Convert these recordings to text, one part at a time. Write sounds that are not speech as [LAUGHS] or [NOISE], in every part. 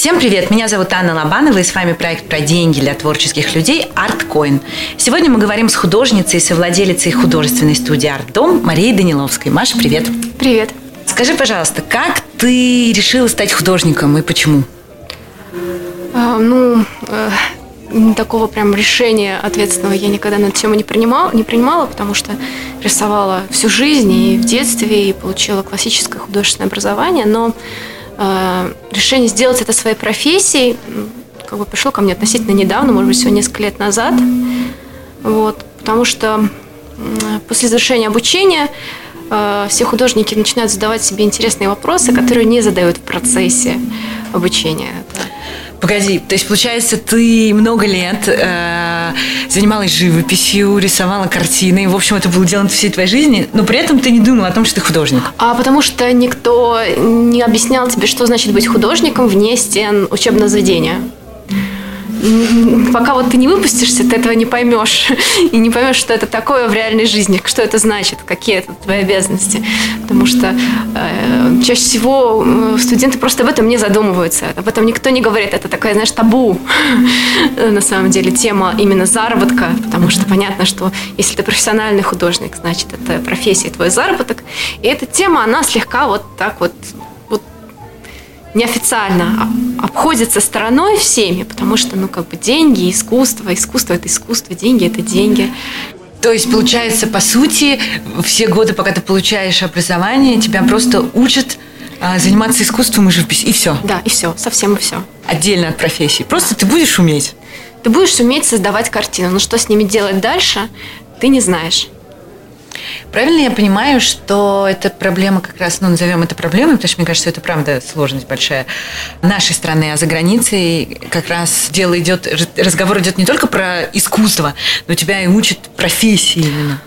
Всем привет! Меня зовут Анна Лобанова, и с вами проект про деньги для творческих людей ArtCoin. Сегодня мы говорим с художницей и совладелицей художественной студии ArtDom Марией Даниловской. Маша, привет! Привет! Скажи, пожалуйста, как ты решила стать художником и почему? А, ну, э, такого прям решения ответственного я никогда на эту тему не принимала, не принимала, потому что рисовала всю жизнь и в детстве, и получила классическое художественное образование, но решение сделать это своей профессией как бы пришло ко мне относительно недавно, может быть, всего несколько лет назад. Вот, потому что после завершения обучения э, все художники начинают задавать себе интересные вопросы, которые не задают в процессе обучения. Погоди, то есть, получается, ты много лет э, занималась живописью, рисовала картины, в общем, это было делом всей твоей жизни, но при этом ты не думала о том, что ты художник. А потому что никто не объяснял тебе, что значит быть художником вне стен учебного заведения пока вот ты не выпустишься, ты этого не поймешь. И не поймешь, что это такое в реальной жизни, что это значит, какие это твои обязанности. Потому что э, чаще всего студенты просто об этом не задумываются. Об этом никто не говорит. Это такая, знаешь, табу [LAUGHS] на самом деле тема именно заработка. Потому что понятно, что если ты профессиональный художник, значит, это профессия, твой заработок. И эта тема, она слегка вот так вот неофициально обходится стороной всеми, потому что, ну, как бы деньги, искусство, искусство – это искусство, деньги – это деньги. То есть, получается, по сути, все годы, пока ты получаешь образование, тебя просто учат а, заниматься искусством и живописью, и все. Да, и все, совсем и все. Отдельно от профессии. Просто ты будешь уметь. Ты будешь уметь создавать картину, но что с ними делать дальше, ты не знаешь. Правильно я понимаю, что эта проблема как раз, ну, назовем это проблемой, потому что мне кажется, это правда сложность большая нашей страны, а за границей как раз дело идет, разговор идет не только про искусство, но тебя и учат профессии именно.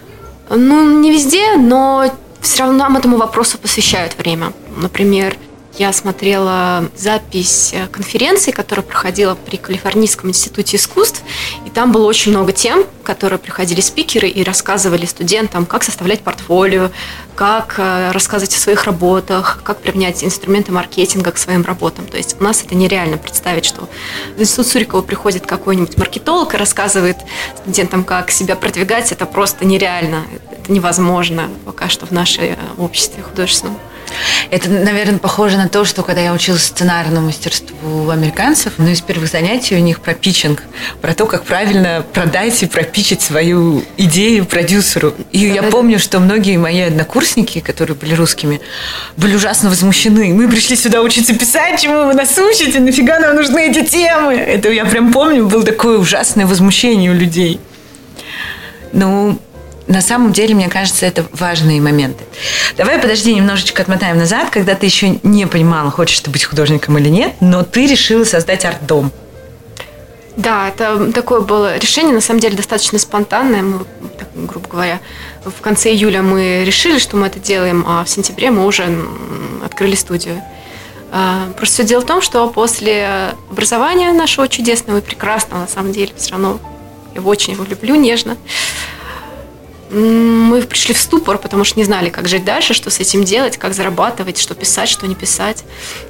Ну, не везде, но все равно нам этому вопросу посвящают время. Например, я смотрела запись э, конференции, которая проходила при Калифорнийском институте искусств, и там было очень много тем, которые приходили спикеры и рассказывали студентам, как составлять портфолио, как э, рассказывать о своих работах, как применять инструменты маркетинга к своим работам. То есть у нас это нереально представить, что в институт Сурикова приходит какой-нибудь маркетолог и рассказывает студентам, как себя продвигать. Это просто нереально, это невозможно пока что в нашей э, обществе художественном. Это, наверное, похоже на то, что когда я училась сценарному мастерству у американцев, ну, из первых занятий у них про питчинг, про то, как правильно продать и пропичить свою идею продюсеру. И я помню, что многие мои однокурсники, которые были русскими, были ужасно возмущены. Мы пришли сюда учиться писать, чему вы нас учите, нафига нам нужны эти темы? Это я прям помню, было такое ужасное возмущение у людей. Ну, на самом деле, мне кажется, это важные моменты. Давай, подожди, немножечко отмотаем назад, когда ты еще не понимала, хочешь ты быть художником или нет, но ты решила создать арт-дом. Да, это такое было решение, на самом деле, достаточно спонтанное. Мы, так, грубо говоря, в конце июля мы решили, что мы это делаем, а в сентябре мы уже открыли студию. А, просто все дело в том, что после образования нашего чудесного и прекрасного, на самом деле, все равно я его очень его люблю нежно, мы пришли в ступор, потому что не знали, как жить дальше, что с этим делать, как зарабатывать, что писать, что не писать.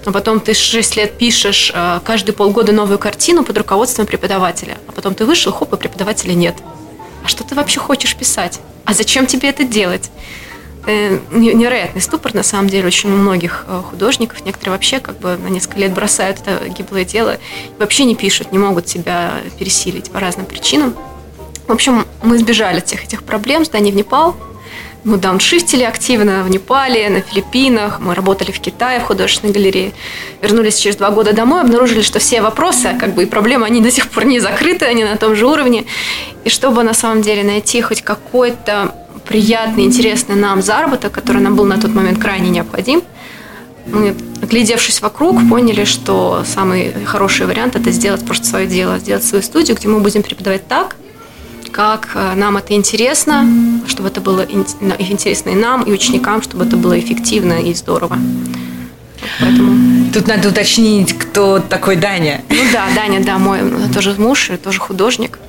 А потом ты 6 лет пишешь э, каждые полгода новую картину под руководством преподавателя. А потом ты вышел, хоп, и преподавателя нет. А что ты вообще хочешь писать? А зачем тебе это делать? Э, невероятный ступор, на самом деле, очень у многих э, художников. Некоторые вообще как бы на несколько лет бросают это гиблое дело, вообще не пишут, не могут себя пересилить по разным причинам. В общем, мы избежали всех этих проблем, здание в Непал. Мы дауншифтили активно в Непале, на Филиппинах, мы работали в Китае в художественной галерее. Вернулись через два года домой, обнаружили, что все вопросы как бы, и проблемы, они до сих пор не закрыты, они на том же уровне. И чтобы на самом деле найти хоть какой-то приятный, интересный нам заработок, который нам был на тот момент крайне необходим, мы, оглядевшись вокруг, поняли, что самый хороший вариант – это сделать просто свое дело, сделать свою студию, где мы будем преподавать так, как э, нам это интересно, чтобы это было интересно и нам, и ученикам, чтобы это было эффективно и здорово. Поэтому... Тут надо уточнить, кто такой Даня. Ну да, Даня, да, мой тоже муж, тоже художник.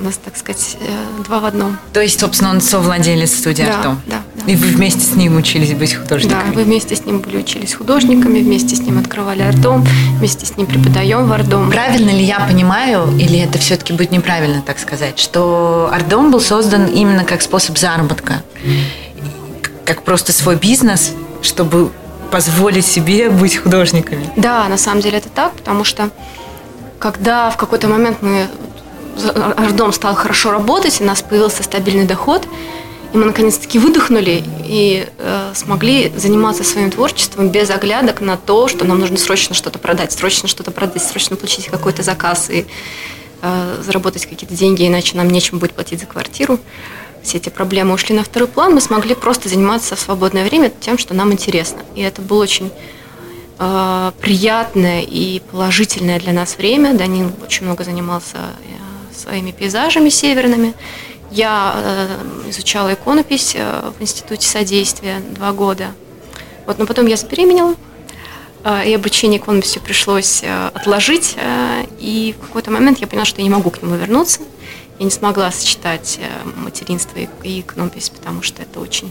У нас, так сказать, э, два в одном. То есть, собственно, он совладелец студии да, Артом? Да, да. И вы вместе с ним учились быть художниками? Да, вы вместе с ним были учились художниками, вместе с ним открывали Артом, вместе с ним преподаем в Артом. Правильно ли я понимаю, или это все-таки будет неправильно так сказать, что Артом был создан именно как способ заработка, как просто свой бизнес, чтобы позволить себе быть художниками? Да, на самом деле это так, потому что когда в какой-то момент мы Ардом стал хорошо работать, у нас появился стабильный доход, и мы наконец-таки выдохнули и э, смогли заниматься своим творчеством без оглядок на то, что нам нужно срочно что-то продать, срочно что-то продать, срочно получить какой-то заказ и э, заработать какие-то деньги, иначе нам нечем будет платить за квартиру. Все эти проблемы ушли на второй план, мы смогли просто заниматься в свободное время тем, что нам интересно. И это было очень э, приятное и положительное для нас время. Данил очень много занимался э, своими пейзажами северными. Я э, изучала иконопись э, в Институте содействия два года. Вот, но потом я забеременела, э, и обучение иконописью пришлось э, отложить. И в какой-то момент я поняла, что я не могу к нему вернуться. Я не смогла сочетать материнство и, иконопись, потому что это очень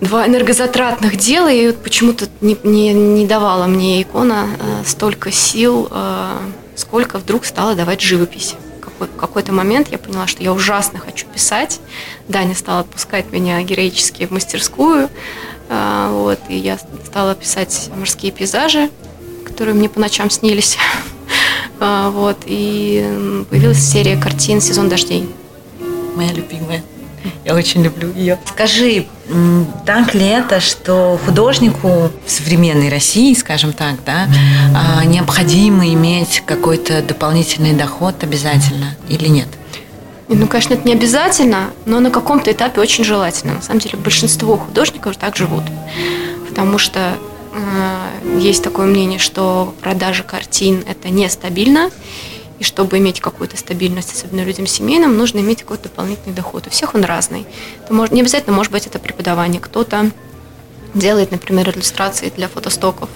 два энергозатратных дела, и вот почему-то не, не, не давала мне икона столько сил, сколько вдруг стала давать живопись. Какой, какой-то момент я поняла, что я ужасно хочу писать. Даня стал отпускать меня героически в мастерскую, э, вот, и я стала писать морские пейзажи, которые мне по ночам снились. [LAUGHS] А, вот, и появилась серия картин «Сезон дождей». Моя любимая. Я очень люблю ее. Скажи, так ли это, что художнику в современной России, скажем так, да, а, необходимо иметь какой-то дополнительный доход обязательно или нет? Ну, конечно, это не обязательно, но на каком-то этапе очень желательно. На самом деле, большинство художников так живут. Потому что э, есть такое мнение, что продажа картин – это нестабильно, и чтобы иметь какую-то стабильность, особенно людям семейным, нужно иметь какой-то дополнительный доход. У всех он разный. Это может, не обязательно может быть это преподавание. Кто-то делает, например, иллюстрации для фотостоков,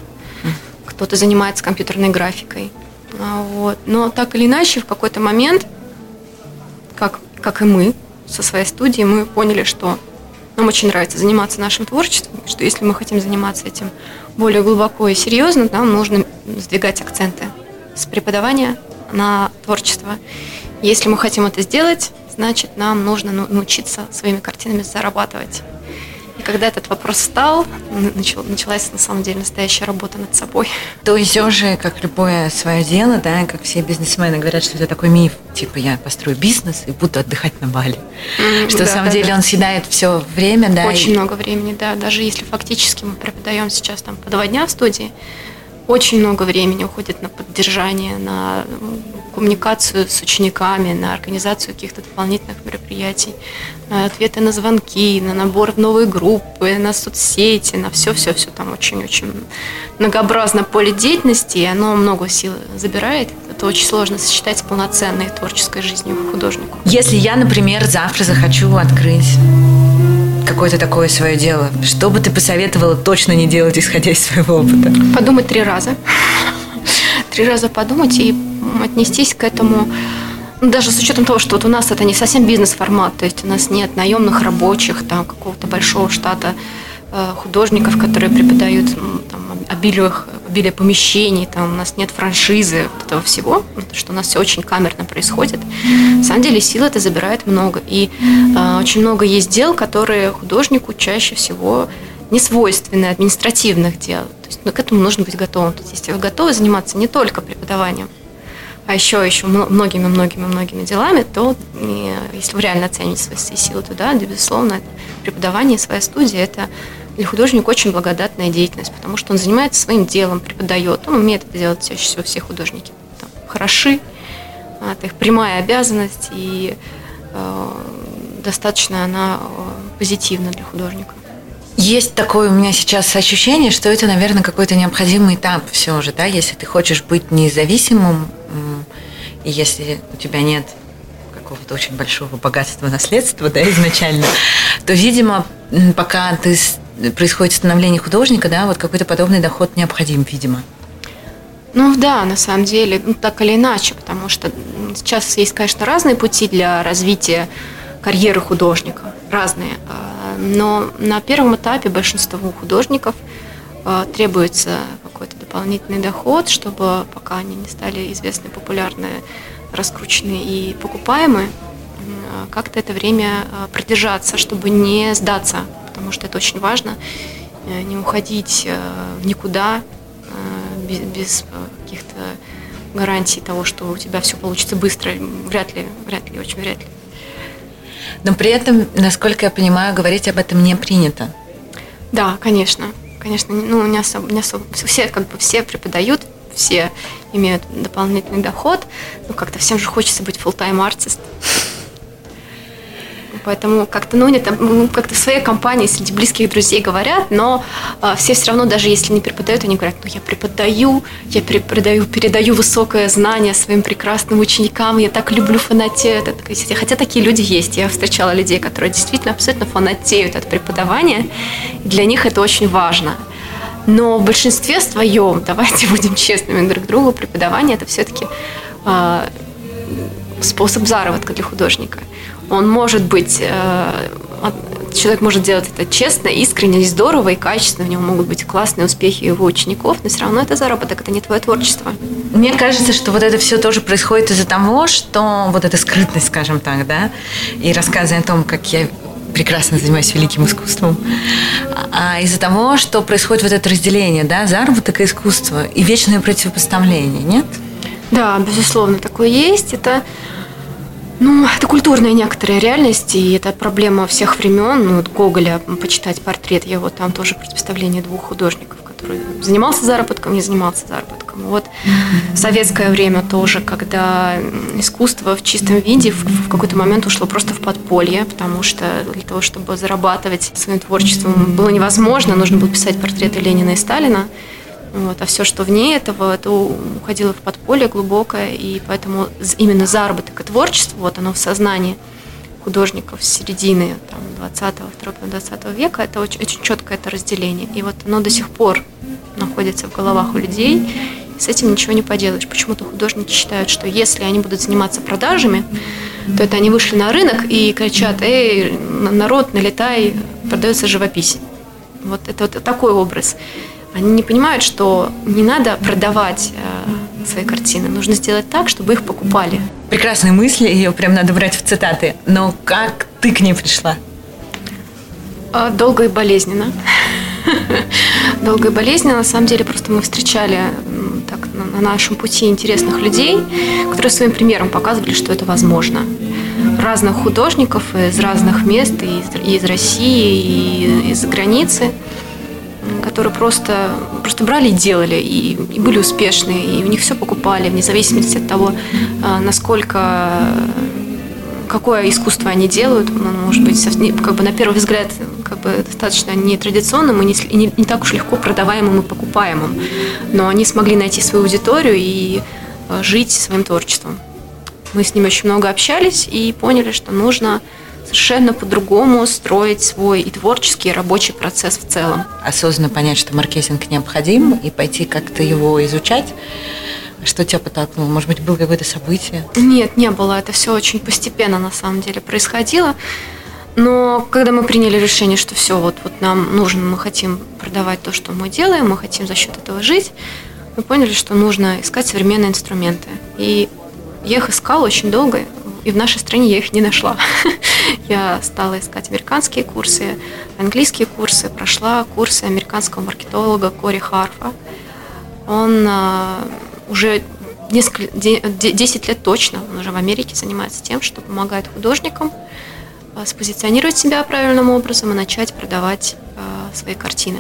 кто-то занимается компьютерной графикой. А, вот. Но так или иначе, в какой-то момент, как, как и мы со своей студией, мы поняли, что нам очень нравится заниматься нашим творчеством, что если мы хотим заниматься этим более глубоко и серьезно, нам нужно сдвигать акценты с преподавания на творчество. Если мы хотим это сделать, значит, нам нужно ну, научиться своими картинами зарабатывать. И когда этот вопрос стал, началась на самом деле настоящая работа над собой. То есть уже, как любое свое дело, да, как все бизнесмены говорят, что это такой миф, типа я построю бизнес и буду отдыхать на Бали. Mm, что да, на самом да, деле да. он съедает все время, да. Очень и... много времени, да. Даже если фактически мы преподаем сейчас там по два дня в студии, очень много времени уходит на поддержание, на коммуникацию с учениками, на организацию каких-то дополнительных мероприятий, на ответы на звонки, на набор в новые группы, на соцсети, на все-все-все. Там очень-очень многообразно поле деятельности, и оно много сил забирает. Это очень сложно сочетать с полноценной творческой жизнью художнику. Если я, например, завтра захочу открыть какое-то такое свое дело, что бы ты посоветовала точно не делать, исходя из своего опыта? Подумать три раза. Три раза подумать и отнестись к этому ну, даже с учетом того, что вот у нас это не совсем бизнес-формат, то есть у нас нет наемных рабочих, там какого-то большого штата э, художников, которые преподают там, обилие, обилие помещений, там у нас нет франшизы, вот этого всего, что у нас все очень камерно происходит. На самом деле сил это забирает много. И э, очень много есть дел, которые художнику чаще всего не свойственны административных дел. То есть ну, к этому нужно быть готовым. То есть, если вы готовы заниматься не только преподаванием, а еще еще многими-многими-многими делами, то если вы реально оцените свои силы, то да, безусловно, преподавание, своя студия – это для художника очень благодатная деятельность, потому что он занимается своим делом, преподает. Он умеет это делать чаще всего все художники. Там, хороши, а, это их прямая обязанность, и э, достаточно она э, позитивна для художника. Есть такое у меня сейчас ощущение, что это, наверное, какой-то необходимый этап все же, да, если ты хочешь быть независимым, и если у тебя нет какого-то очень большого богатства наследства, да, изначально, то, видимо, пока ты происходит становление художника, да, вот какой-то подобный доход необходим, видимо. Ну да, на самом деле, ну, так или иначе, потому что сейчас есть, конечно, разные пути для развития карьеры художника, разные. А, но на первом этапе большинству художников а, требуется какой-то дополнительный доход, чтобы пока они не стали известны, популярны, раскручены и покупаемы, как-то это время продержаться, чтобы не сдаться, потому что это очень важно, э, не уходить э, в никуда, без, без э, каких-то гарантий того, что у тебя все получится быстро, вряд ли, вряд ли, очень вряд ли. Но при этом, насколько я понимаю, говорить об этом не принято. Да, конечно. Конечно, ну, не особо, не особо. Все, как бы, все преподают, все имеют дополнительный доход, но как-то всем же хочется быть full-time артист. Поэтому как-то, ну, они там ну, как-то в своей компании среди близких друзей говорят, но э, все все равно, даже если не преподают, они говорят, ну, я преподаю, я преподаю, передаю высокое знание своим прекрасным ученикам, я так люблю фанатеть. Хотя такие люди есть. Я встречала людей, которые действительно абсолютно фанатеют от преподавания, и для них это очень важно. Но в большинстве своем, [LAUGHS] давайте будем честными друг другу, преподавание это все-таки э, а, способ заработка для художника. Он может быть, э, человек может делать это честно, искренне, здорово и качественно. У него могут быть классные успехи его учеников, но все равно это заработок, это не твое творчество. Мне кажется, что вот это все тоже происходит из-за того, что вот эта скрытность, скажем так, да, и рассказы о том, как я прекрасно занимаюсь великим искусством, а из-за того, что происходит вот это разделение, да, заработок и искусство, и вечное противопоставление, нет? Да, безусловно, такое есть. Это ну, это культурная некоторая реальность, и это проблема всех времен. Ну, вот Гоголя, почитать портрет его, там тоже представление двух художников, который занимался заработком, не занимался заработком. Вот в советское время тоже, когда искусство в чистом виде в, в какой-то момент ушло просто в подполье, потому что для того, чтобы зарабатывать своим творчеством, было невозможно, нужно было писать портреты Ленина и Сталина. Вот, а все, что вне этого, это уходило в подполье глубокое, и поэтому именно заработок и творчество, вот оно в сознании художников с середины там, 20-го, 20 века, это очень, очень четкое это разделение. И вот оно до сих пор находится в головах у людей, и с этим ничего не поделаешь. Почему-то художники считают, что если они будут заниматься продажами, то это они вышли на рынок и кричат, эй, народ, налетай, продается живопись. Вот это вот такой образ. Они не понимают, что не надо продавать э, свои картины, нужно сделать так, чтобы их покупали. Прекрасные мысли, ее прям надо брать в цитаты. Но как ты к ней пришла? А, долго и болезненно. [LAUGHS] Долго и болезненно. На самом деле, просто мы встречали так, на нашем пути интересных людей, которые своим примером показывали, что это возможно. Разных художников из разных мест, и из, и из России, и из-за границы – которые просто, просто брали и делали, и, и были успешны, и у них все покупали, вне зависимости от того, а, насколько какое искусство они делают, оно может быть как бы на первый взгляд как бы достаточно нетрадиционным и не, не, не так уж легко продаваемым и покупаемым, но они смогли найти свою аудиторию и а, жить своим творчеством. Мы с ними очень много общались и поняли, что нужно совершенно по-другому строить свой и творческий, и рабочий процесс в целом. Осознанно понять, что маркетинг необходим, и пойти как-то его изучать. Что тебя подтолкнуло? Может быть, было какое-то событие? Нет, не было. Это все очень постепенно на самом деле происходило. Но когда мы приняли решение, что все, вот, вот нам нужно, мы хотим продавать то, что мы делаем, мы хотим за счет этого жить, мы поняли, что нужно искать современные инструменты. И я их искала очень долго, и в нашей стране я их не нашла. [LAUGHS] Я стала искать американские курсы, английские курсы, прошла курсы американского маркетолога Кори Харфа. Он а, уже несколько, 10 лет точно, он уже в Америке занимается тем, что помогает художникам а, спозиционировать себя правильным образом и начать продавать а, свои картины.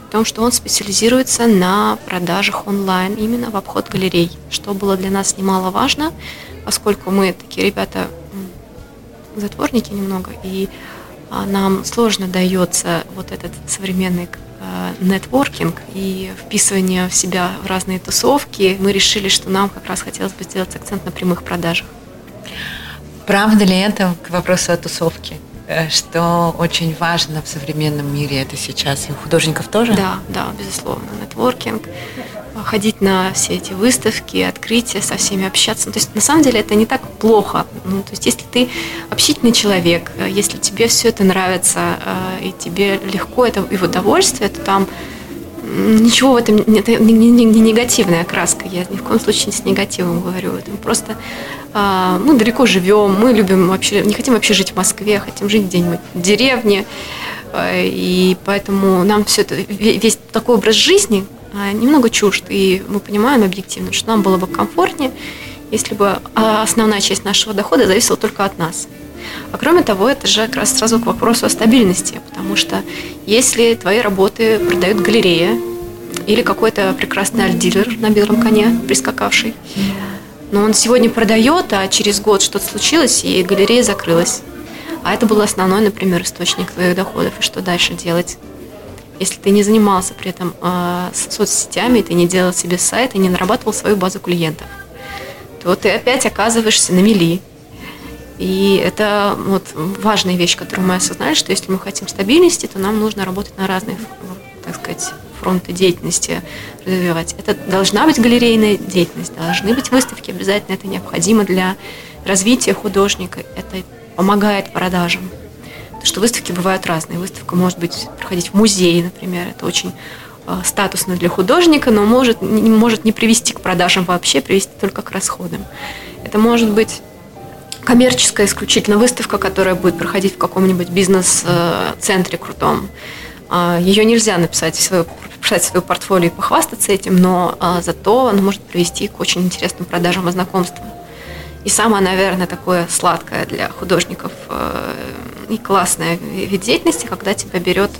При том, что он специализируется на продажах онлайн, именно в обход галерей, что было для нас немаловажно, поскольку мы такие ребята затворники немного, и а, нам сложно дается вот этот современный а, нетворкинг и вписывание в себя в разные тусовки, мы решили, что нам как раз хотелось бы сделать акцент на прямых продажах. Правда ли это к вопросу о тусовке? э, что очень важно в современном мире это сейчас. И у художников тоже? Да, да, безусловно. Нетворкинг, ходить на все эти выставки, открытия, со всеми общаться. Ну, то есть на самом деле это не так плохо. Ну, то есть если ты общительный человек, э, если тебе все это нравится, э, и тебе легко это и в удовольствие, то там ничего в этом, это не, не, не негативная окраска, я ни в коем случае не с негативом говорю, это просто а, мы далеко живем, мы любим вообще, не хотим вообще жить в Москве, хотим жить где-нибудь в деревне, и поэтому нам все это, весь такой образ жизни немного чужд, и мы понимаем объективно, что нам было бы комфортнее, если бы основная часть нашего дохода зависела только от нас. А кроме того, это же как раз сразу к вопросу о стабильности, потому что если твои работы продают галерея или какой-то прекрасный альдилер на белом коне прискакавший, но он сегодня продает, а через год что-то случилось, и галерея закрылась. А это был основной, например, источник твоих доходов. И что дальше делать? Если ты не занимался при этом э, соцсетями, ты не делал себе сайт и не нарабатывал свою базу клиентов, то ты опять оказываешься на мели. И это вот важная вещь, которую мы осознали, что если мы хотим стабильности, то нам нужно работать на разных, так сказать, фронты деятельности развивать. Это должна быть галерейная деятельность, должны быть выставки, обязательно это необходимо для развития художника, это помогает продажам. Что выставки бывают разные. Выставка может быть проходить в музее, например, это очень э, статусно для художника, но может не, может не привести к продажам вообще, привести только к расходам. Это может быть коммерческая исключительно выставка, которая будет проходить в каком-нибудь бизнес-центре крутом. А, Ее нельзя написать в свое, написать в портфолио и похвастаться этим, но а, зато она может привести к очень интересным продажам и знакомствам. И самое, наверное, такое сладкое для художников э, и классное вид деятельности, когда тебя берет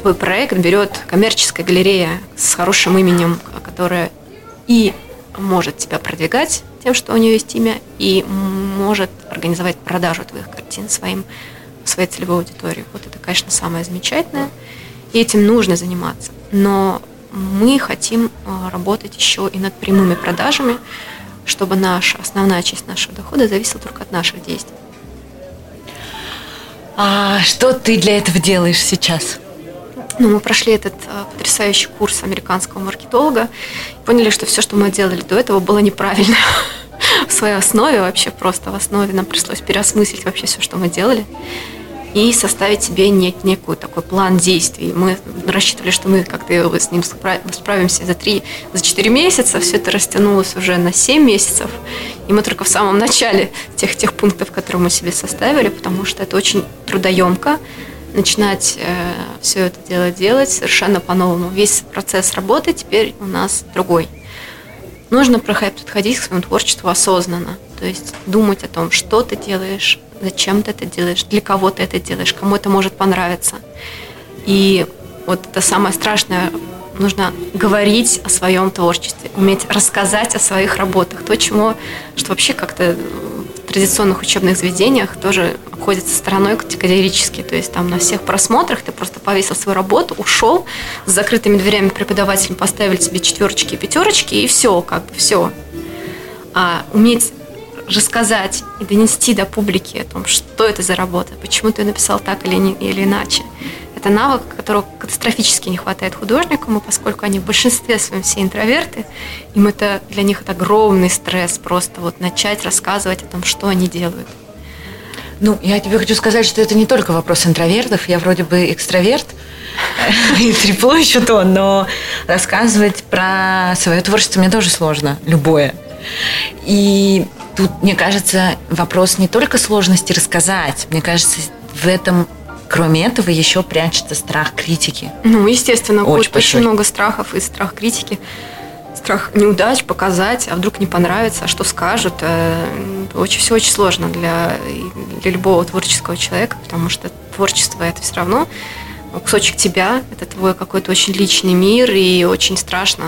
твой проект, берет коммерческая галерея с хорошим именем, которая и может тебя продвигать тем, что у нее есть имя, и может организовать продажу твоих картин своим, своей целевой аудитории. Вот это, конечно, самое замечательное. И этим нужно заниматься. Но мы хотим а, работать еще и над прямыми продажами, чтобы наша основная часть нашего дохода зависела только от наших действий. А что ты для этого делаешь сейчас? Ну, мы прошли этот э, потрясающий курс американского маркетолога и поняли, что все, что мы делали до этого, было неправильно [LAUGHS] в своей основе вообще просто в основе нам пришлось переосмыслить вообще все, что мы делали и составить себе нек- некую такой план действий. Мы рассчитывали, что мы как-то с ним справимся за 3, за 4 месяца, все это растянулось уже на 7 месяцев, и мы только в самом начале тех, тех пунктов, которые мы себе составили, потому что это очень трудоемко, начинать э, все это дело делать совершенно по-новому. Весь процесс работы теперь у нас другой. Нужно подходить к своему творчеству осознанно, то есть думать о том, что ты делаешь, зачем ты это делаешь, для кого ты это делаешь, кому это может понравиться. И вот это самое страшное, нужно говорить о своем творчестве, уметь рассказать о своих работах, то, чему, что вообще как-то традиционных учебных заведениях тоже обходится стороной категорически. То есть там на всех просмотрах ты просто повесил свою работу, ушел, с закрытыми дверями преподавателем поставили тебе четверочки и пятерочки, и все, как бы все. А уметь рассказать и донести до публики о том, что это за работа, почему ты написал так или, не, или иначе. Это навык, которого катастрофически не хватает художникам, и поскольку они в большинстве своем все интроверты, им это для них это огромный стресс просто вот начать рассказывать о том, что они делают. Ну, я тебе хочу сказать, что это не только вопрос интровертов. Я вроде бы экстраверт, и трепло еще то, но рассказывать про свое творчество мне тоже сложно, любое. И тут, мне кажется, вопрос не только сложности рассказать. Мне кажется, в этом Кроме этого, еще прячется страх критики. Ну, естественно, очень, очень много страхов и страх критики. Страх неудач, показать, а вдруг не понравится, а что скажут. Э, очень, все очень сложно для, для любого творческого человека, потому что творчество это все равно кусочек тебя, это твой какой-то очень личный мир, и очень страшно.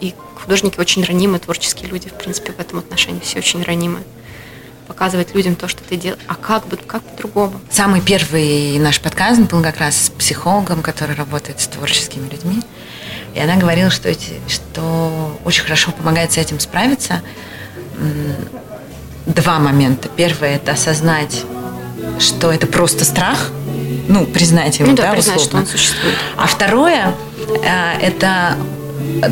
И художники очень ранимы, творческие люди, в принципе, в этом отношении все очень ранимы показывать людям то, что ты делаешь. А как бы, как по-другому? Самый первый наш подкаст был как раз с психологом, который работает с творческими людьми. И она говорила, что, эти, что очень хорошо помогает с этим справиться. Два момента. Первое – это осознать что это просто страх, ну, признать его, ну, да, да, признать, условно. что он существует. А второе, э, это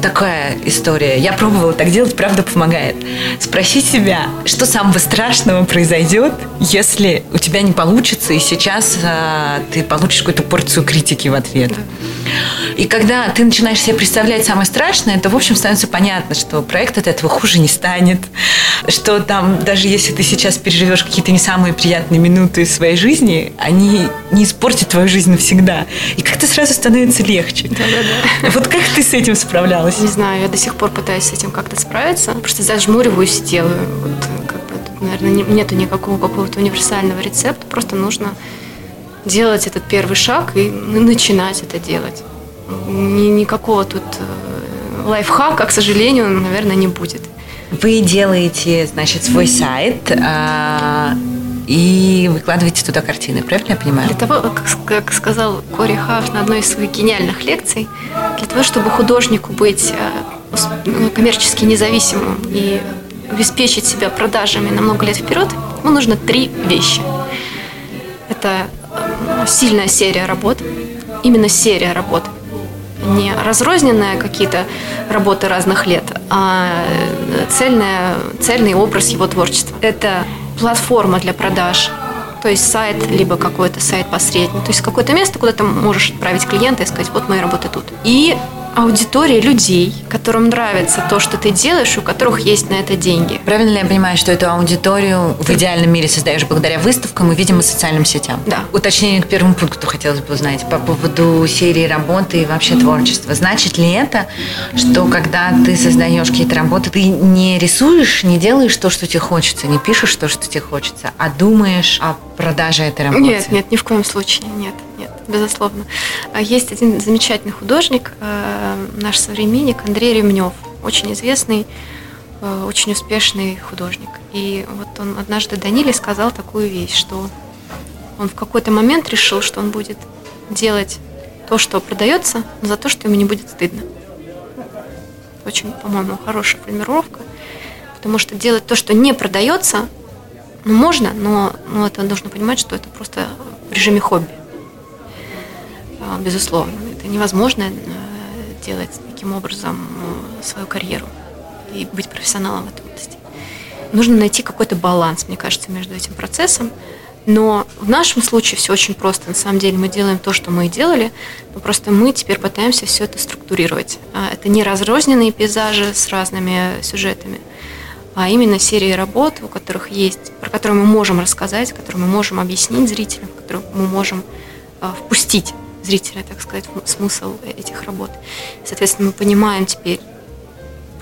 такая история. Я пробовала так делать, правда помогает. Спроси себя, что самого страшного произойдет, если у тебя не получится, и сейчас а, ты получишь какую-то порцию критики в ответ. Да. И когда ты начинаешь себе представлять самое страшное, то, в общем, становится понятно, что проект от этого хуже не станет, что там, даже если ты сейчас переживешь какие-то не самые приятные минуты своей жизни, они не испортят твою жизнь навсегда. И как-то сразу становится легче. Да-да-да. Вот как ты с этим справлялась? Не знаю, я до сих пор пытаюсь с этим как-то справиться. Просто зажмуриваюсь и делаю. Вот, как бы, тут, наверное, нету никакого какого-то универсального рецепта. Просто нужно делать этот первый шаг и начинать это делать. Ни, никакого тут э, лайфхака, к сожалению, наверное, не будет. Вы делаете, значит, свой сайт а, и выкладываете туда картины, правильно я понимаю? Для того, как, сказал Кори Хафф на одной из своих гениальных лекций, для того, чтобы художнику быть э, ну, коммерчески независимым и обеспечить себя продажами на много лет вперед, ему нужно три вещи. Это э, сильная серия работ, именно серия работ, не разрозненные какие-то работы разных лет, а цельная, цельный образ его творчества. Это платформа для продаж, то есть сайт, либо какой-то сайт-посредник, то есть какое-то место, куда ты можешь отправить клиента и сказать, вот мои работы тут. И аудитория людей, которым нравится то, что ты делаешь, у которых есть на это деньги. Правильно ли я понимаю, что эту аудиторию в идеальном мире создаешь благодаря выставкам и, видимо, социальным сетям? Да. Уточнение к первому пункту хотелось бы узнать по поводу серии работы и вообще творчества. Значит ли это, что когда ты создаешь какие-то работы, ты не рисуешь, не делаешь то, что тебе хочется, не пишешь то, что тебе хочется, а думаешь о продаже этой работы? Нет, нет, ни в коем случае, нет безусловно. А есть один замечательный художник, э, наш современник Андрей Ремнев, очень известный, э, очень успешный художник. И вот он однажды Даниле сказал такую вещь, что он в какой-то момент решил, что он будет делать то, что продается, за то, что ему не будет стыдно. Очень, по-моему, хорошая формировка. Потому что делать то, что не продается, ну, можно, но, но это нужно понимать, что это просто в режиме хобби. А, безусловно. Это невозможно э, делать таким образом э, свою карьеру и быть профессионалом в этой области. Нужно найти какой-то баланс, мне кажется, между этим процессом. Но в нашем случае все очень просто. На самом деле мы делаем то, что мы и делали, но просто мы теперь пытаемся все это структурировать. А, это не разрозненные пейзажи с разными сюжетами, а именно серии работ, у которых есть, про которые мы можем рассказать, которые мы можем объяснить зрителям, которые мы можем а, впустить зрителя, так сказать, смысл этих работ. Соответственно, мы понимаем теперь,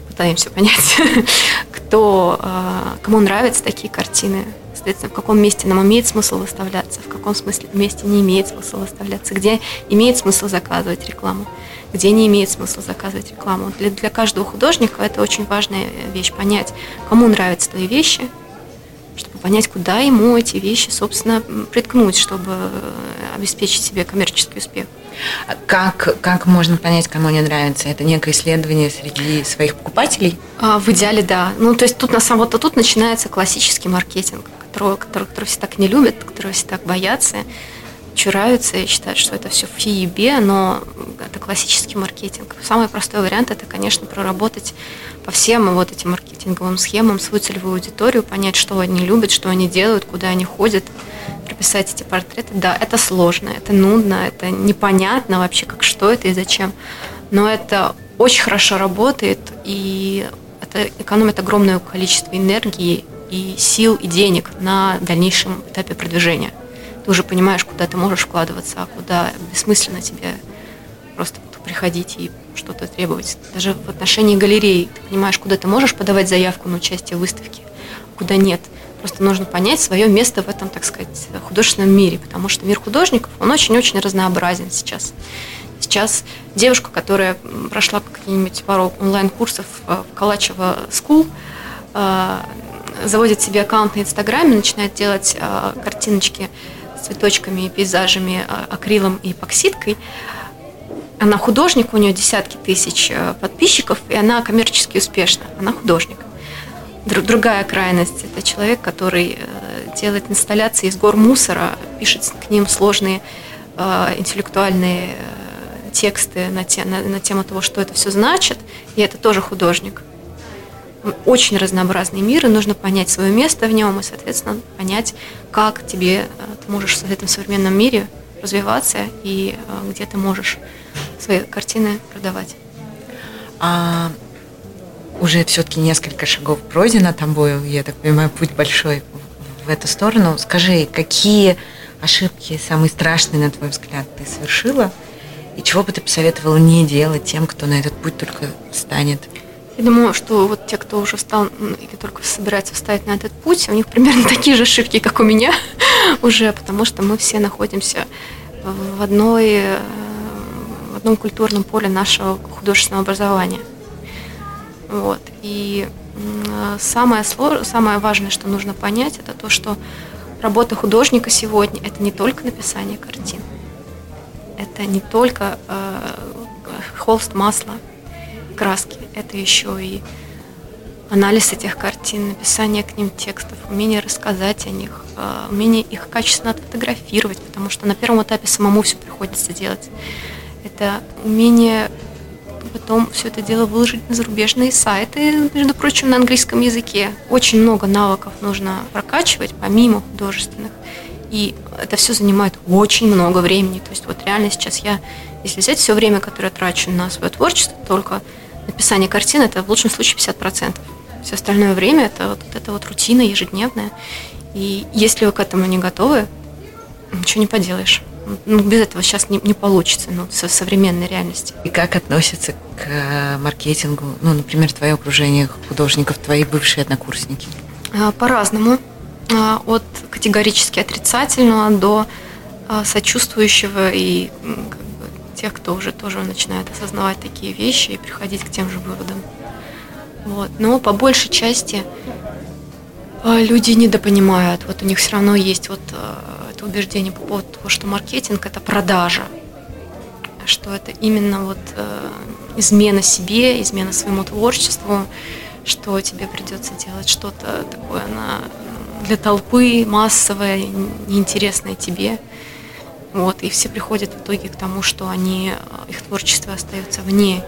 пытаемся понять, [LAUGHS] кто, а, кому нравятся такие картины, соответственно, в каком месте нам имеет смысл выставляться, в каком смысле месте не имеет смысла выставляться, где имеет смысл заказывать рекламу, где не имеет смысла заказывать рекламу. Для, для каждого художника это очень важная вещь, понять, кому нравятся твои вещи, чтобы понять, куда ему эти вещи, собственно, приткнуть, чтобы э, обеспечить себе коммерческий успех. Как, как можно понять, кому не нравится? Это некое исследование среди своих покупателей? А, в идеале, да. Ну, то есть тут на самом вот тут начинается классический маркетинг, который, который, который все так не любят, который все так боятся чураются и считают, что это все фи и бе, но это классический маркетинг. Самый простой вариант – это, конечно, проработать по всем вот этим маркетинговым схемам свою целевую аудиторию, понять, что они любят, что они делают, куда они ходят, прописать эти портреты. Да, это сложно, это нудно, это непонятно вообще, как что это и зачем. Но это очень хорошо работает, и это экономит огромное количество энергии и сил и денег на дальнейшем этапе продвижения ты уже понимаешь, куда ты можешь вкладываться, а куда бессмысленно тебе просто приходить и что-то требовать. Даже в отношении галереи ты понимаешь, куда ты можешь подавать заявку на участие в выставке, а куда нет. Просто нужно понять свое место в этом, так сказать, художественном мире, потому что мир художников, он очень-очень разнообразен сейчас. Сейчас девушка, которая прошла какие-нибудь пару онлайн-курсов в Калачево School, э, заводит себе аккаунт на Инстаграме, начинает делать э, картиночки цветочками и пейзажами, а, акрилом и эпоксидкой. Она художник, у нее десятки тысяч э, подписчиков, и она коммерчески успешна. Она художник. Другая крайность – это человек, который э, делает инсталляции из гор мусора, пишет к ним сложные э, интеллектуальные тексты на, те, на, на тему того, что это все значит, и это тоже художник. Очень разнообразный мир, и нужно понять свое место в нем, и, соответственно, понять, как тебе ты можешь в этом современном мире развиваться и где ты можешь свои картины продавать. А уже все-таки несколько шагов пройдено тобою, я так понимаю, путь большой в эту сторону. Скажи, какие ошибки самые страшные, на твой взгляд, ты совершила? И чего бы ты посоветовала не делать тем, кто на этот путь только встанет? Я думаю, что вот те, кто уже встал или только собирается встать на этот путь, у них примерно [LAUGHS] такие же ошибки, как у меня [LAUGHS] уже, потому что мы все находимся в одной э, одном культурном поле нашего художественного образования. Вот. И самое, сложное, самое важное, что нужно понять, это то, что работа художника сегодня – это не только написание картин, это не только э, холст, масло, краски, это еще и анализ этих картин, написание к ним текстов, умение рассказать о них, э, умение их качественно отфотографировать, потому что на первом этапе самому все приходится делать. Это умение потом все это дело выложить на зарубежные сайты, между прочим, на английском языке. Очень много навыков нужно прокачивать, помимо художественных. И это все занимает очень много времени. То есть вот реально сейчас я, если взять все время, которое трачу на свое творчество, только написание картин, это в лучшем случае 50%. Все остальное время это вот, это вот рутина ежедневная. И если вы к этому не готовы, ничего не поделаешь ну, без этого сейчас не, не получится, ну, со современной реальности. И как относятся к э, маркетингу, ну, например, твое окружение художников, твои бывшие однокурсники? А, по-разному. А, от категорически отрицательного до а, сочувствующего и как бы, тех, кто уже тоже начинает осознавать такие вещи и приходить к тем же выводам. Вот. Но по большей части люди недопонимают. Вот у них все равно есть вот убеждение по поводу того, что маркетинг – это продажа, что это именно вот э, измена себе, измена своему творчеству, что тебе придется делать что-то такое на, для толпы, массовое, неинтересное тебе. Вот, и все приходят в итоге к тому, что они, э, их творчество остается вне их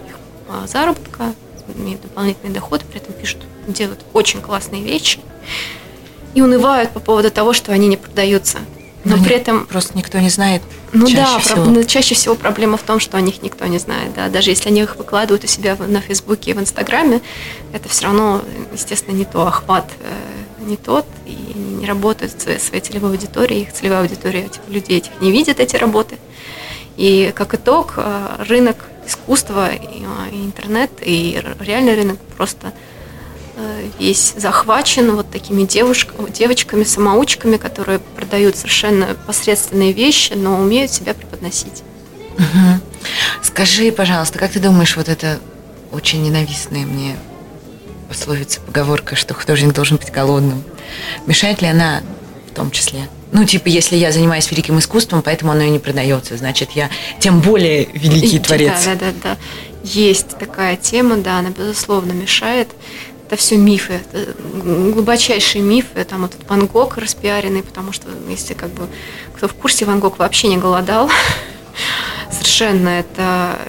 э, заработка, имеют дополнительный доход, при этом пишут, делают очень классные вещи и унывают по поводу того, что они не продаются но, но при этом просто никто не знает. Ну чаще да, всего. Про, чаще всего проблема в том, что о них никто не знает. Да. Даже если они их выкладывают у себя на Фейсбуке и в Инстаграме, это все равно, естественно, не то охват, э, не тот, и не работают в своей целевой аудитории, их целевая аудитория этих людей этих не видит эти работы. И как итог, э, рынок искусства, и э, интернет, и реальный рынок просто весь захвачен вот такими девушками, девочками-самоучками, которые продают совершенно посредственные вещи, но умеют себя преподносить. Угу. Скажи, пожалуйста, как ты думаешь, вот это очень ненавистная мне пословица, поговорка, что художник должен быть голодным, мешает ли она в том числе? Ну, типа, если я занимаюсь великим искусством, поэтому оно и не продается, значит, я тем более великий творец. Да, да, да, да. Есть такая тема, да, она, безусловно, мешает это все мифы, это глубочайшие мифы. Там этот Ван Гог распиаренный, потому что, если как бы кто в курсе, Ван Гог вообще не голодал. [LAUGHS] Совершенно это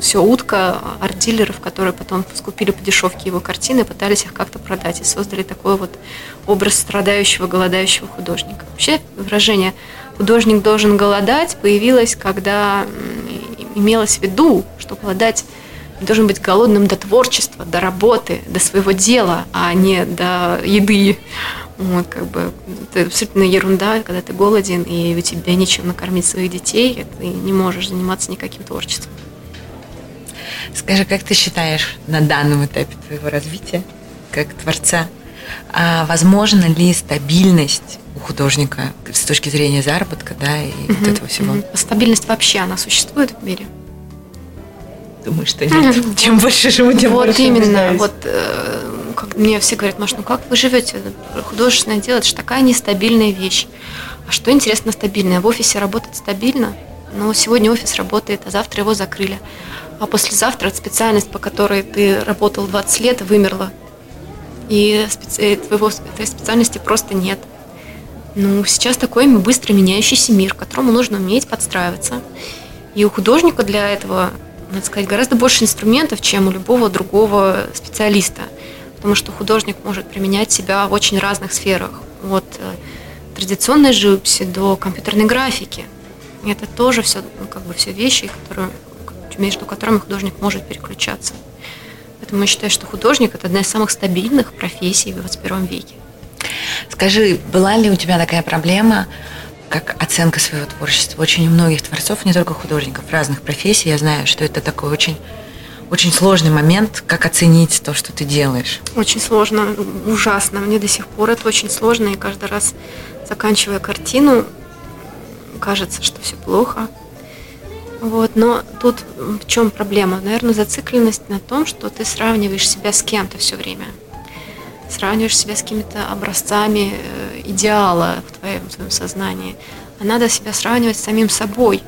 все утка арт-дилеров, которые потом скупили по дешевке его картины, пытались их как-то продать и создали такой вот образ страдающего, голодающего художника. Вообще выражение «художник должен голодать» появилось, когда имелось в виду, что голодать должен быть голодным до творчества, до работы, до своего дела, а не до еды. Вот, как бы, это абсолютно ерунда, когда ты голоден, и у тебя нечем накормить своих детей, ты не можешь заниматься никаким творчеством. Скажи, как ты считаешь на данном этапе твоего развития, как творца, а возможно ли стабильность у художника с точки зрения заработка, да, и угу, вот этого всего? Угу. Стабильность вообще, она существует в мире? Думаю, что нет. [LAUGHS] Чем больше живу, тем вот больше именно. Убеждаюсь. Вот э, как мне все говорят, Маш, ну как вы живете? Художественное дело, это же такая нестабильная вещь. А что интересно стабильное? В офисе работать стабильно, но сегодня офис работает, а завтра его закрыли. А послезавтра специальность, по которой ты работал 20 лет, вымерла. и специ... твоего, твоей специальности просто нет. Ну, сейчас такой быстро меняющийся мир, к которому нужно уметь подстраиваться. И у художника для этого, надо сказать, гораздо больше инструментов, чем у любого другого специалиста. Потому что художник может применять себя в очень разных сферах. От э, традиционной живописи до компьютерной графики. Это тоже все, ну, как бы все вещи, которые, между которыми художник может переключаться. Поэтому я считаю, что художник – это одна из самых стабильных профессий в 21 веке. Скажи, была ли у тебя такая проблема, как оценка своего творчества? Очень у многих творцов, не только художников, разных профессий, я знаю, что это такой очень очень сложный момент, как оценить то, что ты делаешь. Очень сложно, ужасно. Мне до сих пор это очень сложно, и каждый раз, заканчивая картину, кажется, что все плохо. Вот, но тут в чем проблема? Наверное, зацикленность на том, что ты сравниваешь себя с кем-то все время. Сравниваешь себя с какими-то образцами э, идеала в твоем, в твоем сознании. А надо себя сравнивать с самим собой,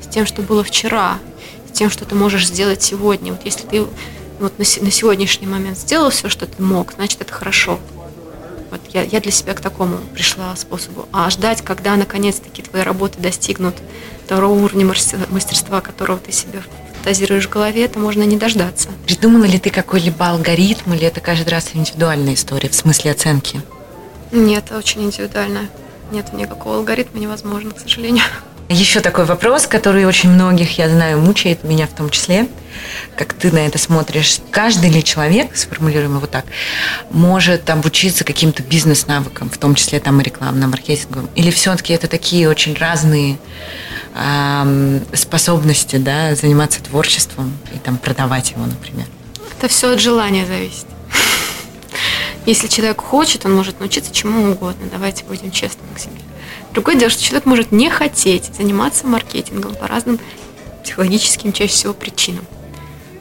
с тем, что было вчера, с тем, что ты можешь сделать сегодня. Вот если ты вот на, на сегодняшний момент сделал все, что ты мог, значит, это хорошо. Вот я, я для себя к такому пришла способу. А ждать, когда наконец-таки твои работы достигнут того уровня мастерства, которого ты себе фантазируешь в голове, это можно не дождаться. Придумала ли ты какой-либо алгоритм, или это каждый раз индивидуальная история в смысле оценки? Нет, очень индивидуально. Нет никакого алгоритма, невозможно, к сожалению. Еще такой вопрос, который очень многих, я знаю, мучает меня в том числе. Как ты на это смотришь? Каждый ли человек, сформулируем его так, может обучиться каким-то бизнес-навыкам, в том числе там и рекламным, маркетинговым? Или все-таки это такие очень разные способности, да, заниматься творчеством и там продавать его, например? Это все от желания зависит. [LAUGHS] Если человек хочет, он может научиться чему угодно. Давайте будем честны к себе. Другое дело, что человек может не хотеть заниматься маркетингом по разным психологическим, чаще всего, причинам.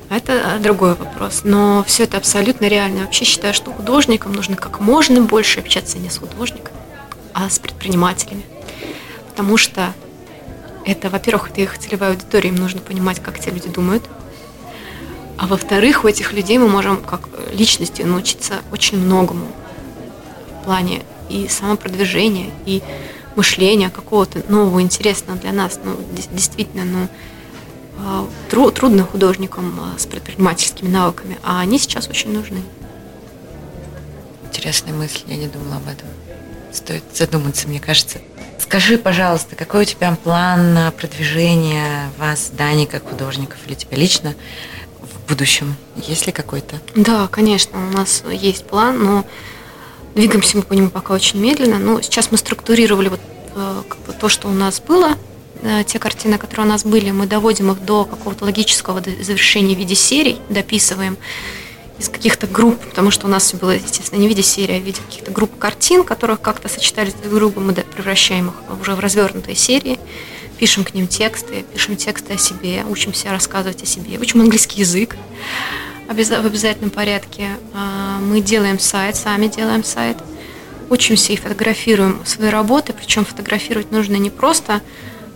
Это другой вопрос. Но все это абсолютно реально. Я вообще считаю, что художникам нужно как можно больше общаться не с художниками, а с предпринимателями. Потому что это, во-первых, это их целевая аудитория, им нужно понимать, как эти люди думают. А во-вторых, у этих людей мы можем как личности научиться очень многому в плане и самопродвижения, и мышления какого-то нового, интересного для нас. Ну, действительно, ну, а, тру, трудно художникам а, с предпринимательскими навыками, а они сейчас очень нужны. Интересная мысль, я не думала об этом. Стоит задуматься, мне кажется. Скажи, пожалуйста, какой у тебя план продвижения вас, Дани, как художников, или тебя лично в будущем? Есть ли какой-то? Да, конечно, у нас есть план, но Двигаемся мы по нему пока очень медленно, но сейчас мы структурировали вот э, как бы то, что у нас было, э, те картины, которые у нас были, мы доводим их до какого-то логического завершения в виде серий, дописываем из каких-то групп, потому что у нас все было, естественно, не в виде серии, а в виде каких-то групп картин, которых как-то сочетались друг с другом, мы превращаем их уже в развернутые серии, пишем к ним тексты, пишем тексты о себе, учимся рассказывать о себе, учим английский язык, в обязательном порядке. А, мы делаем сайт, сами делаем сайт, учимся и фотографируем свои работы, причем фотографировать нужно не просто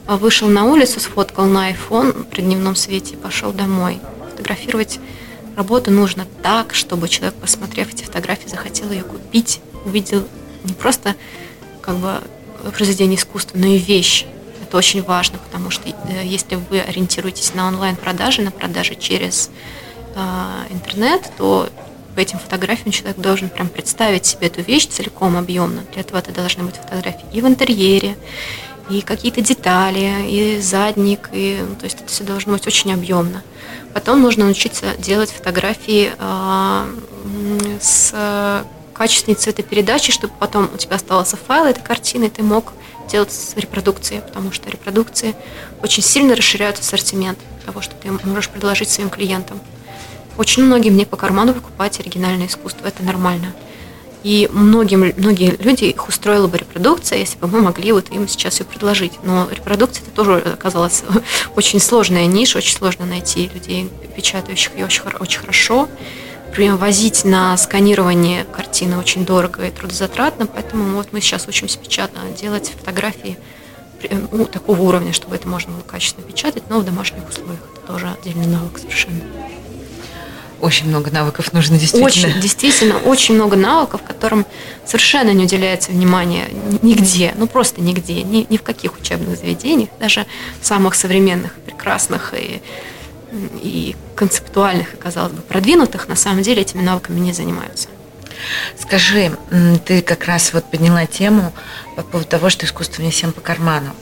а вышел на улицу, сфоткал на iPhone при дневном свете и пошел домой. Фотографировать работу нужно так, чтобы человек, посмотрев эти фотографии, захотел ее купить, увидел не просто как бы произведение искусства, но и вещь. Это очень важно, потому что э, если вы ориентируетесь на онлайн-продажи, на продажи через а, интернет, то по этим фотографиям человек должен прям представить себе эту вещь целиком, объемно. Для этого это должны быть фотографии и в интерьере, и какие-то детали, и задник, и, ну, то есть это все должно быть очень объемно. Потом нужно научиться делать фотографии э, с качественной цветопередачей, чтобы потом у тебя оставался файл этой картины, и ты мог делать репродукции, потому что репродукции очень сильно расширяют ассортимент того, что ты можешь предложить своим клиентам. Очень многим не по карману покупать оригинальное искусство, это нормально. И многим, многие люди их устроила бы репродукция, если бы мы могли вот им сейчас ее предложить. Но репродукция это тоже оказалась [LAUGHS] очень сложная ниша, очень сложно найти людей, печатающих ее очень, очень хорошо. Например, возить на сканирование картины очень дорого и трудозатратно, поэтому вот мы сейчас учимся печатно делать фотографии ну, такого уровня, чтобы это можно было качественно печатать, но в домашних условиях. Это тоже отдельный навык совершенно. Очень много навыков нужно действительно. Очень, действительно, очень много навыков, которым совершенно не уделяется внимания нигде, ну просто нигде, ни, ни в каких учебных заведениях, даже самых современных, прекрасных и, и концептуальных, и, казалось бы, продвинутых, на самом деле этими навыками не занимаются. Скажи, ты как раз вот подняла тему по поводу того, что искусство не всем по карману.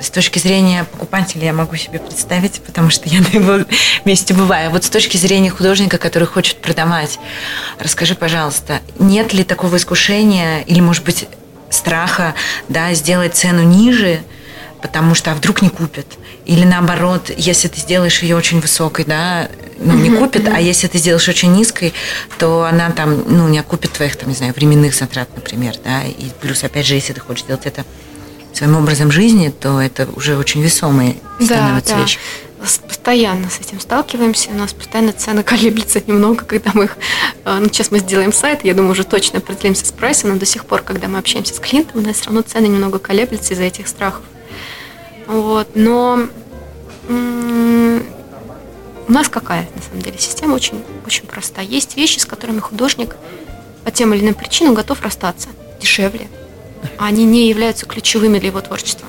С точки зрения покупателя я могу себе представить, потому что я на его месте бываю. Вот с точки зрения художника, который хочет продавать, расскажи, пожалуйста, нет ли такого искушения или, может быть, страха да, сделать цену ниже, потому что а вдруг не купят? Или наоборот, если ты сделаешь ее очень высокой, да, ну, не купит, а если ты сделаешь очень низкой, то она там, ну, не окупит твоих, там, не знаю, временных затрат, например, да, и плюс, опять же, если ты хочешь сделать это своим образом жизни, то это уже очень весомая становится да, вещь. Да. Постоянно с этим сталкиваемся, у нас постоянно цены [LAUGHS] колеблются немного, когда мы их... Э, ну, сейчас мы сделаем сайт, я думаю, уже точно определимся с прайсом, но до сих пор, когда мы общаемся с клиентом, у нас все равно цены немного колеблются из-за этих страхов. Вот, но у нас какая, на самом деле, система очень, очень простая. Есть вещи, с которыми художник по тем или иным причинам готов расстаться дешевле, они не являются ключевыми для его творчества.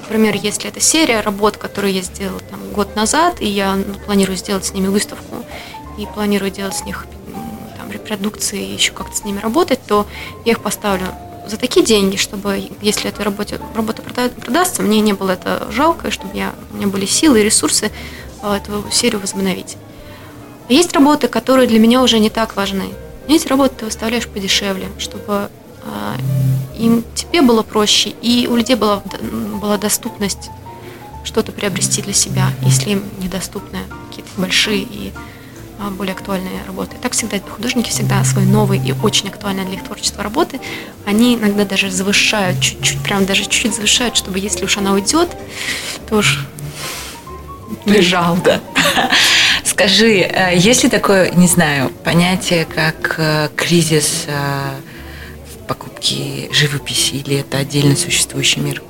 Например, если это серия работ, которые я сделала там, год назад, и я ну, планирую сделать с ними выставку, и планирую делать с них там, репродукции, и еще как-то с ними работать, то я их поставлю за такие деньги, чтобы, если эта работа, работа продастся, мне не было это жалко, чтобы я, у меня были силы и ресурсы а, эту серию возобновить. Есть работы, которые для меня уже не так важны. Эти работы ты выставляешь подешевле, чтобы а, им тебе было проще, и у людей была, была доступность что-то приобрести для себя, если им недоступны какие-то большие и более актуальные работы. Так всегда художники всегда свои новые и очень актуальные для их творчества работы, они иногда даже завышают, чуть-чуть, прям даже чуть-чуть завышают, чтобы если уж она уйдет, то уж лежал. Да. [LAUGHS] Скажи, э, есть ли такое, не знаю, понятие, как э, кризис э, в покупке живописи, или это отдельно существующий мир?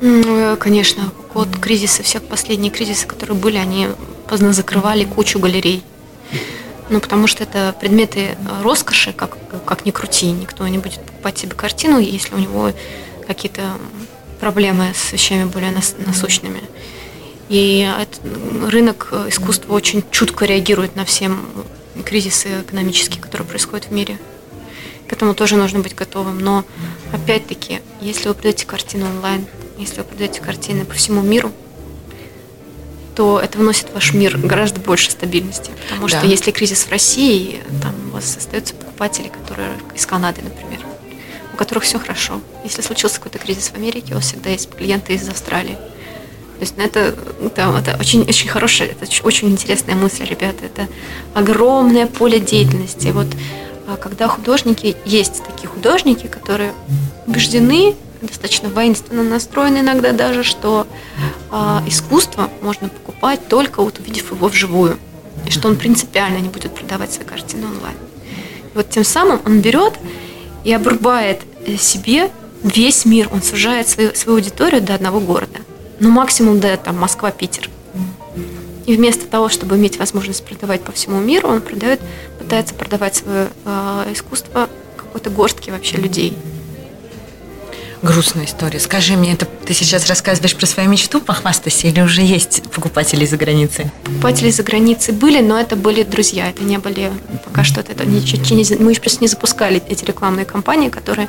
Ну, конечно, год кризиса, все последние кризисы, которые были, они поздно закрывали кучу галерей. Ну, потому что это предметы роскоши, как, как ни крути. Никто не будет покупать себе картину, если у него какие-то проблемы с вещами более насущными. И рынок искусства очень чутко реагирует на все кризисы экономические, которые происходят в мире. К этому тоже нужно быть готовым. Но опять-таки, если вы продаете картину онлайн, если вы продаете картины по всему миру, то это вносит в ваш мир гораздо больше стабильности. Потому что да. если кризис в России, там у вас остаются покупатели, которые из Канады, например, у которых все хорошо. Если случился какой-то кризис в Америке, у вас всегда есть клиенты из Австралии. То есть ну, это, это, это очень, очень хорошая, это очень интересная мысль, ребята. Это огромное поле деятельности. Вот а когда художники, есть такие художники, которые убеждены, достаточно воинственно настроены иногда даже, что э, искусство можно покупать только вот увидев его вживую. И что он принципиально не будет продавать свои картины онлайн. И вот тем самым он берет и обрубает э, себе весь мир, он сужает свою, свою аудиторию до одного города. Ну, максимум до там, Москва-Питер. И вместо того, чтобы иметь возможность продавать по всему миру, он продает, пытается продавать свое э, искусство какой-то горстке вообще людей. Грустная история. Скажи мне, это ты сейчас рассказываешь про свою мечту, похвастайся, или уже есть покупатели за границей? Покупатели за границей были, но это были друзья, это не были пока что это не, не, мы просто не запускали эти рекламные кампании, которые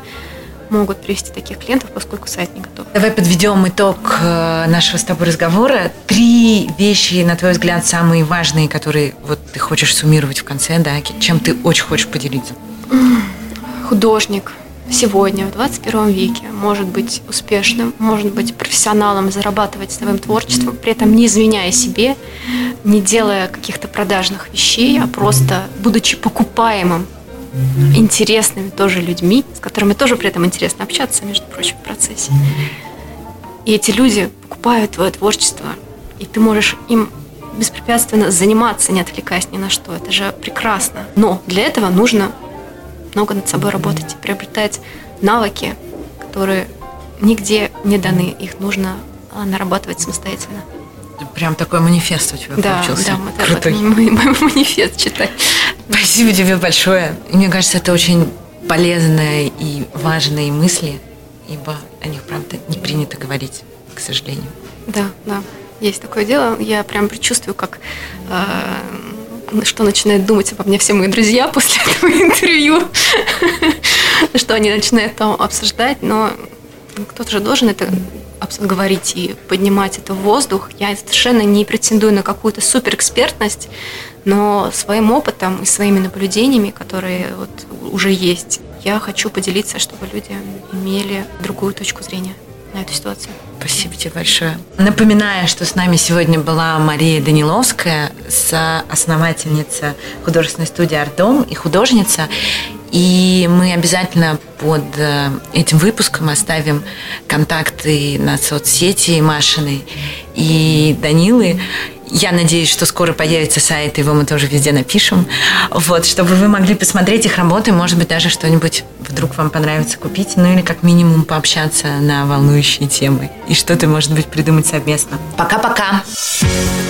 могут привести таких клиентов, поскольку сайт не готов. Давай подведем итог э, нашего с тобой разговора. Три вещи, на твой взгляд, самые важные, которые вот ты хочешь суммировать в конце, да, чем ты очень хочешь поделиться? Художник сегодня, в 21 веке, может быть успешным, может быть профессионалом, зарабатывать своим творчеством, при этом не изменяя себе, не делая каких-то продажных вещей, а просто будучи покупаемым интересными тоже людьми, с которыми тоже при этом интересно общаться, между прочим, в процессе. И эти люди покупают твое творчество, и ты можешь им беспрепятственно заниматься, не отвлекаясь ни на что. Это же прекрасно. Но для этого нужно много над собой работать, приобретать навыки, которые нигде не даны. Их нужно а, нарабатывать самостоятельно. Прям такой манифест у тебя да, получился. Да, мы Крутой. мой, мой манифест читать. Спасибо тебе большое. Мне кажется, это очень полезные и важные мысли, ибо о них, правда, не принято говорить, к сожалению. Да, да, есть такое дело. Я прям предчувствую, как э, что начинают думать обо мне все мои друзья после этого интервью, [LAUGHS] что они начинают там обсуждать, но кто-то же должен это говорить и поднимать это в воздух. Я совершенно не претендую на какую-то суперэкспертность, но своим опытом и своими наблюдениями, которые вот уже есть, я хочу поделиться, чтобы люди имели другую точку зрения на эту ситуацию. Спасибо тебе большое. Напоминаю, что с нами сегодня была Мария Даниловская, основательница художественной студии «Артдом» и художница. И мы обязательно под э, этим выпуском оставим контакты на соцсети Машины и Данилы. Я надеюсь, что скоро появится сайт, его мы тоже везде напишем. Вот, чтобы вы могли посмотреть их работы, может быть, даже что-нибудь вдруг вам понравится купить, ну или как минимум пообщаться на волнующие темы и что-то, может быть, придумать совместно. Пока-пока! Пока.